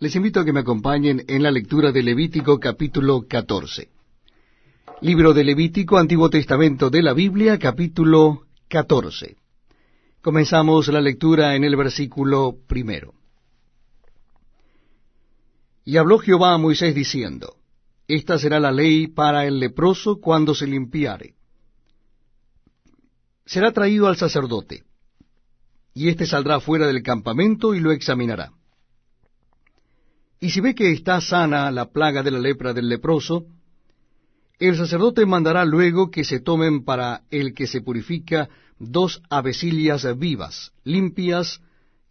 Les invito a que me acompañen en la lectura de Levítico capítulo 14. Libro de Levítico, Antiguo Testamento de la Biblia, capítulo 14. Comenzamos la lectura en el versículo primero. Y habló Jehová a Moisés diciendo, Esta será la ley para el leproso cuando se limpiare. Será traído al sacerdote, y éste saldrá fuera del campamento y lo examinará y si ve que está sana la plaga de la lepra del leproso, el sacerdote mandará luego que se tomen para el que se purifica dos avecillas vivas, limpias,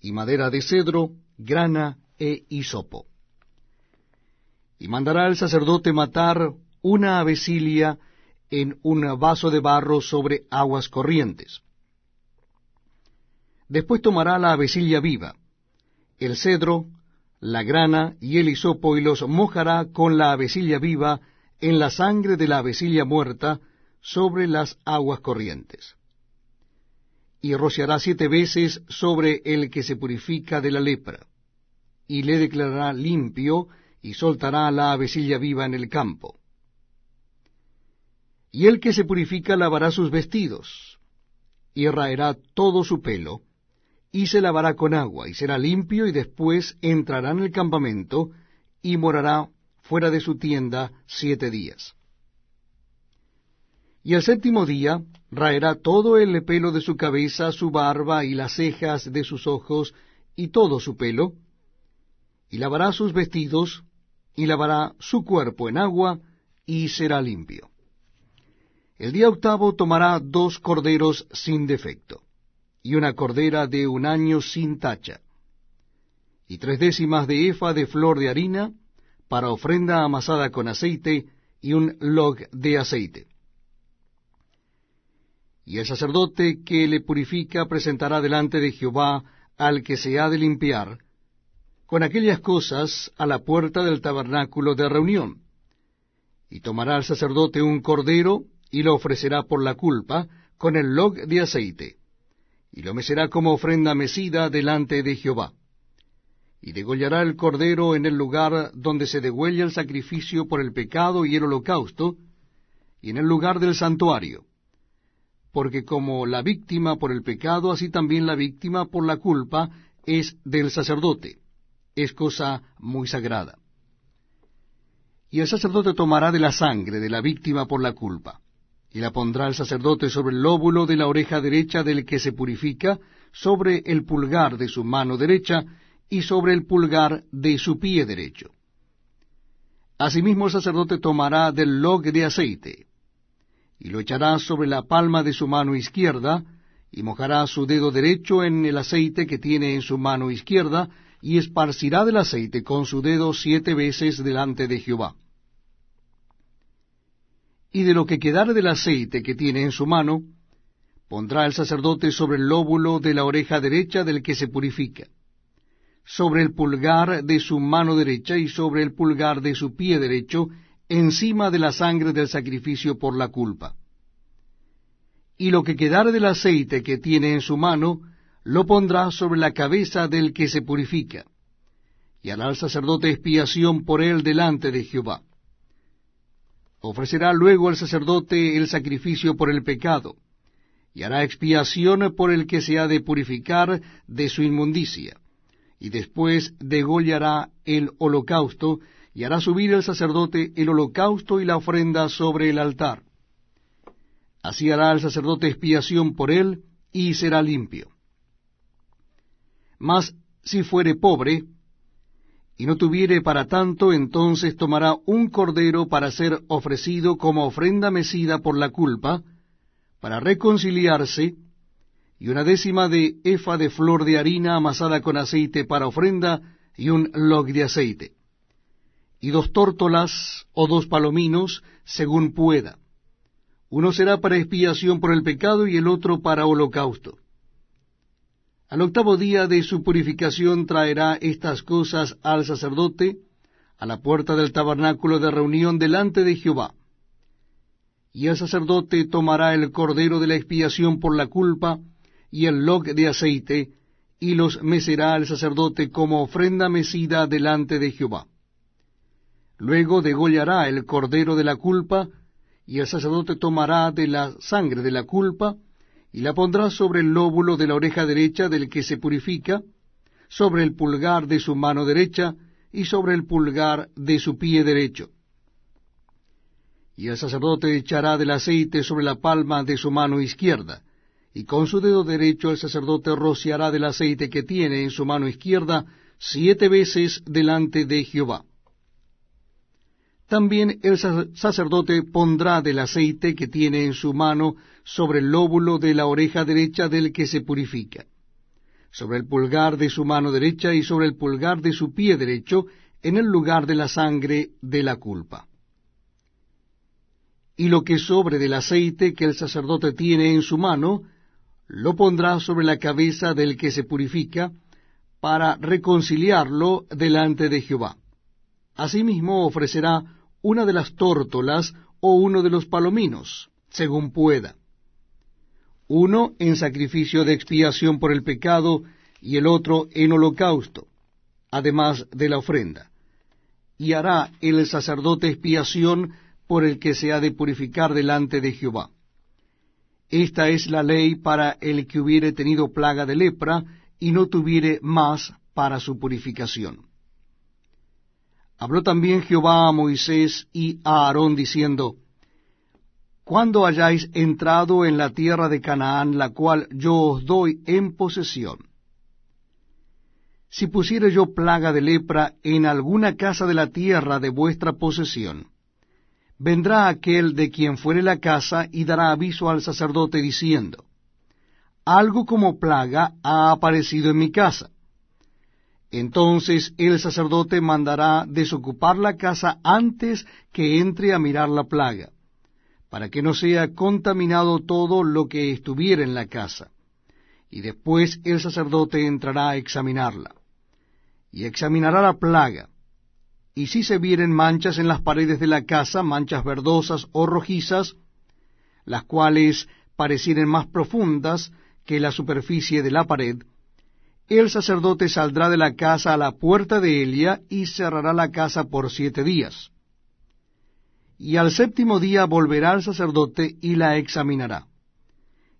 y madera de cedro, grana e hisopo. Y mandará el sacerdote matar una avecilia en un vaso de barro sobre aguas corrientes. Después tomará la avecilla viva, el cedro, la grana y el hisopo y los mojará con la avecilla viva en la sangre de la avecilla muerta sobre las aguas corrientes. Y rociará siete veces sobre el que se purifica de la lepra, y le declarará limpio, y soltará la avecilla viva en el campo. Y el que se purifica lavará sus vestidos, y raerá todo su pelo, y se lavará con agua, y será limpio, y después entrará en el campamento, y morará fuera de su tienda siete días. Y el séptimo día raerá todo el pelo de su cabeza, su barba y las cejas de sus ojos, y todo su pelo, y lavará sus vestidos, y lavará su cuerpo en agua, y será limpio. El día octavo tomará dos corderos sin defecto y una cordera de un año sin tacha, y tres décimas de efa de flor de harina, para ofrenda amasada con aceite, y un log de aceite. Y el sacerdote que le purifica presentará delante de Jehová al que se ha de limpiar, con aquellas cosas a la puerta del tabernáculo de reunión. Y tomará el sacerdote un cordero, y lo ofrecerá por la culpa, con el log de aceite y lo mecerá como ofrenda mecida delante de Jehová. Y degollará el cordero en el lugar donde se degüella el sacrificio por el pecado y el holocausto, y en el lugar del santuario. Porque como la víctima por el pecado, así también la víctima por la culpa es del sacerdote. Es cosa muy sagrada. Y el sacerdote tomará de la sangre de la víctima por la culpa y la pondrá el sacerdote sobre el lóbulo de la oreja derecha del que se purifica, sobre el pulgar de su mano derecha, y sobre el pulgar de su pie derecho. Asimismo el sacerdote tomará del log de aceite, y lo echará sobre la palma de su mano izquierda, y mojará su dedo derecho en el aceite que tiene en su mano izquierda, y esparcirá del aceite con su dedo siete veces delante de Jehová y de lo que quedare del aceite que tiene en su mano, pondrá el sacerdote sobre el lóbulo de la oreja derecha del que se purifica, sobre el pulgar de su mano derecha y sobre el pulgar de su pie derecho, encima de la sangre del sacrificio por la culpa. Y lo que quedare del aceite que tiene en su mano, lo pondrá sobre la cabeza del que se purifica, y hará el sacerdote expiación por él delante de Jehová Ofrecerá luego el sacerdote el sacrificio por el pecado, y hará expiación por el que se ha de purificar de su inmundicia, y después degollará el holocausto, y hará subir el sacerdote el holocausto y la ofrenda sobre el altar. Así hará el sacerdote expiación por él, y será limpio. Mas si fuere pobre, y no tuviere para tanto, entonces tomará un cordero para ser ofrecido como ofrenda mecida por la culpa, para reconciliarse, y una décima de efa de flor de harina amasada con aceite para ofrenda, y un log de aceite, y dos tórtolas o dos palominos, según pueda. Uno será para expiación por el pecado y el otro para holocausto. Al octavo día de su purificación traerá estas cosas al sacerdote a la puerta del tabernáculo de reunión delante de Jehová. Y el sacerdote tomará el cordero de la expiación por la culpa y el log de aceite, y los mecerá el sacerdote como ofrenda mecida delante de Jehová. Luego degollará el cordero de la culpa, y el sacerdote tomará de la sangre de la culpa, y la pondrá sobre el lóbulo de la oreja derecha del que se purifica, sobre el pulgar de su mano derecha, y sobre el pulgar de su pie derecho. Y el sacerdote echará del aceite sobre la palma de su mano izquierda, y con su dedo derecho el sacerdote rociará del aceite que tiene en su mano izquierda siete veces delante de Jehová. También el sacerdote pondrá del aceite que tiene en su mano sobre el lóbulo de la oreja derecha del que se purifica, sobre el pulgar de su mano derecha y sobre el pulgar de su pie derecho, en el lugar de la sangre de la culpa. Y lo que sobre del aceite que el sacerdote tiene en su mano, lo pondrá sobre la cabeza del que se purifica, para reconciliarlo delante de Jehová. Asimismo ofrecerá una de las tórtolas o uno de los palominos, según pueda. Uno en sacrificio de expiación por el pecado y el otro en holocausto, además de la ofrenda. Y hará el sacerdote expiación por el que se ha de purificar delante de Jehová. Esta es la ley para el que hubiere tenido plaga de lepra y no tuviere más para su purificación. Habló también Jehová a Moisés y a Aarón diciendo, Cuando hayáis entrado en la tierra de Canaán, la cual yo os doy en posesión, si pusiere yo plaga de lepra en alguna casa de la tierra de vuestra posesión, vendrá aquel de quien fuere la casa y dará aviso al sacerdote diciendo, algo como plaga ha aparecido en mi casa. Entonces el sacerdote mandará desocupar la casa antes que entre a mirar la plaga, para que no sea contaminado todo lo que estuviera en la casa. Y después el sacerdote entrará a examinarla. Y examinará la plaga, y si se vieren manchas en las paredes de la casa, manchas verdosas o rojizas, las cuales parecieren más profundas que la superficie de la pared, el sacerdote saldrá de la casa a la puerta de Elia y cerrará la casa por siete días. Y al séptimo día volverá el sacerdote y la examinará.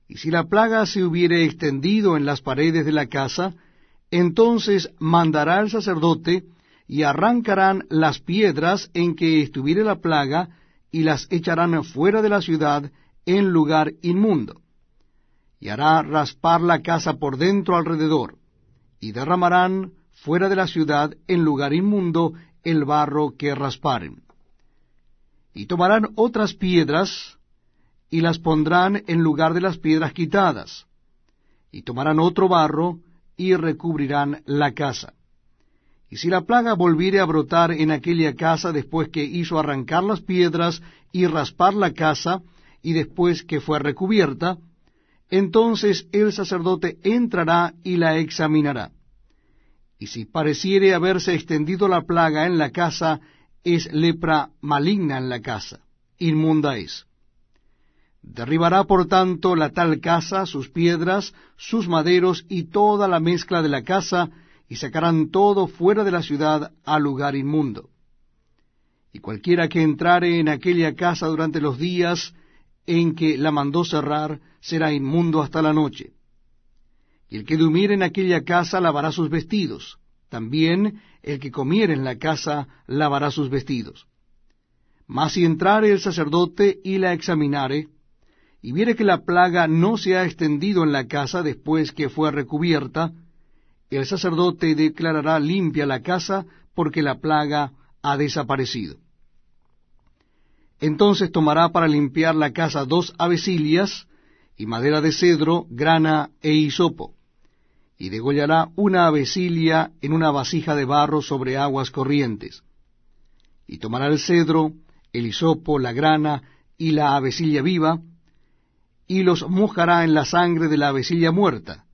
Y si la plaga se hubiere extendido en las paredes de la casa, entonces mandará el sacerdote y arrancarán las piedras en que estuviere la plaga, y las echarán fuera de la ciudad en lugar inmundo. Y hará raspar la casa por dentro alrededor, y derramarán fuera de la ciudad en lugar inmundo el barro que rasparen. Y tomarán otras piedras, y las pondrán en lugar de las piedras quitadas, y tomarán otro barro, y recubrirán la casa. Y si la plaga volviere a brotar en aquella casa después que hizo arrancar las piedras y raspar la casa, y después que fue recubierta, entonces el sacerdote entrará y la examinará. Y si pareciere haberse extendido la plaga en la casa, es lepra maligna en la casa, inmunda es. Derribará por tanto la tal casa, sus piedras, sus maderos y toda la mezcla de la casa, y sacarán todo fuera de la ciudad al lugar inmundo. Y cualquiera que entrare en aquella casa durante los días en que la mandó cerrar, será inmundo hasta la noche. Y el que durmiere en aquella casa lavará sus vestidos. También el que comiere en la casa lavará sus vestidos. Mas si entrare el sacerdote y la examinare, y viere que la plaga no se ha extendido en la casa después que fue recubierta, el sacerdote declarará limpia la casa porque la plaga ha desaparecido. Entonces tomará para limpiar la casa dos avecilias y madera de cedro, grana e hisopo, y degollará una avecilia en una vasija de barro sobre aguas corrientes. Y tomará el cedro, el hisopo, la grana y la avecilla viva, y los mojará en la sangre de la avecilla muerta,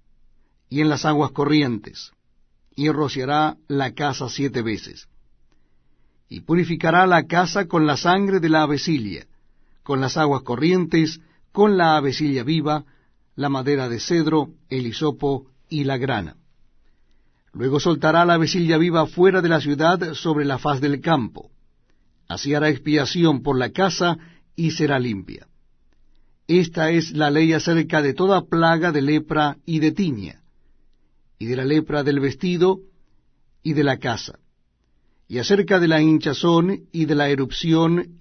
y en las aguas corrientes, y rociará la casa siete veces. Y purificará la casa con la sangre de la avecilla, con las aguas corrientes, con la avecilla viva, la madera de cedro, el hisopo y la grana. Luego soltará la vecilla viva fuera de la ciudad sobre la faz del campo. Así hará expiación por la casa y será limpia. Esta es la ley acerca de toda plaga de lepra y de tiña, y de la lepra del vestido y de la casa, y acerca de la hinchazón y de la erupción